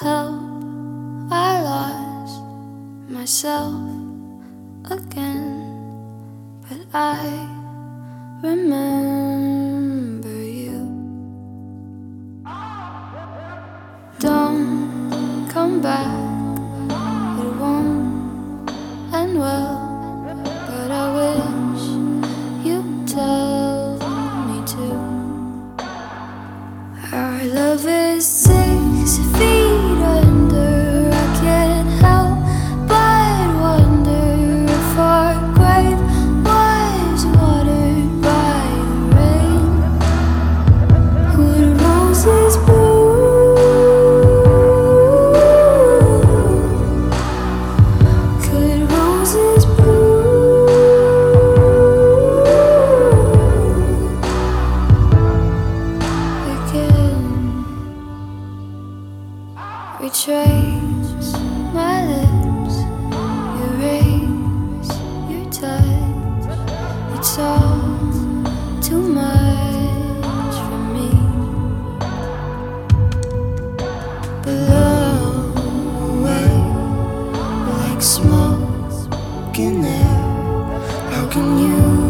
Help, I lost myself again, but I remember you. Don't come back, it won't end well, but I wish you'd tell me to. I love is Retrace my lips, erase your touch. It's all too much for me. Blow like smoke in air. How can you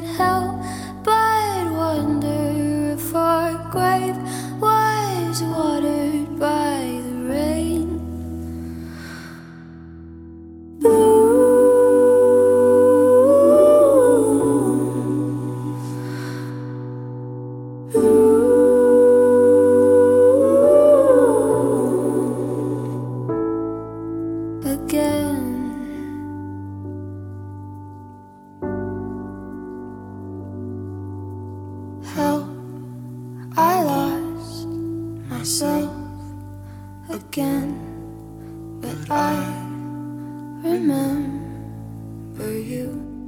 I can't myself again, but I remember you.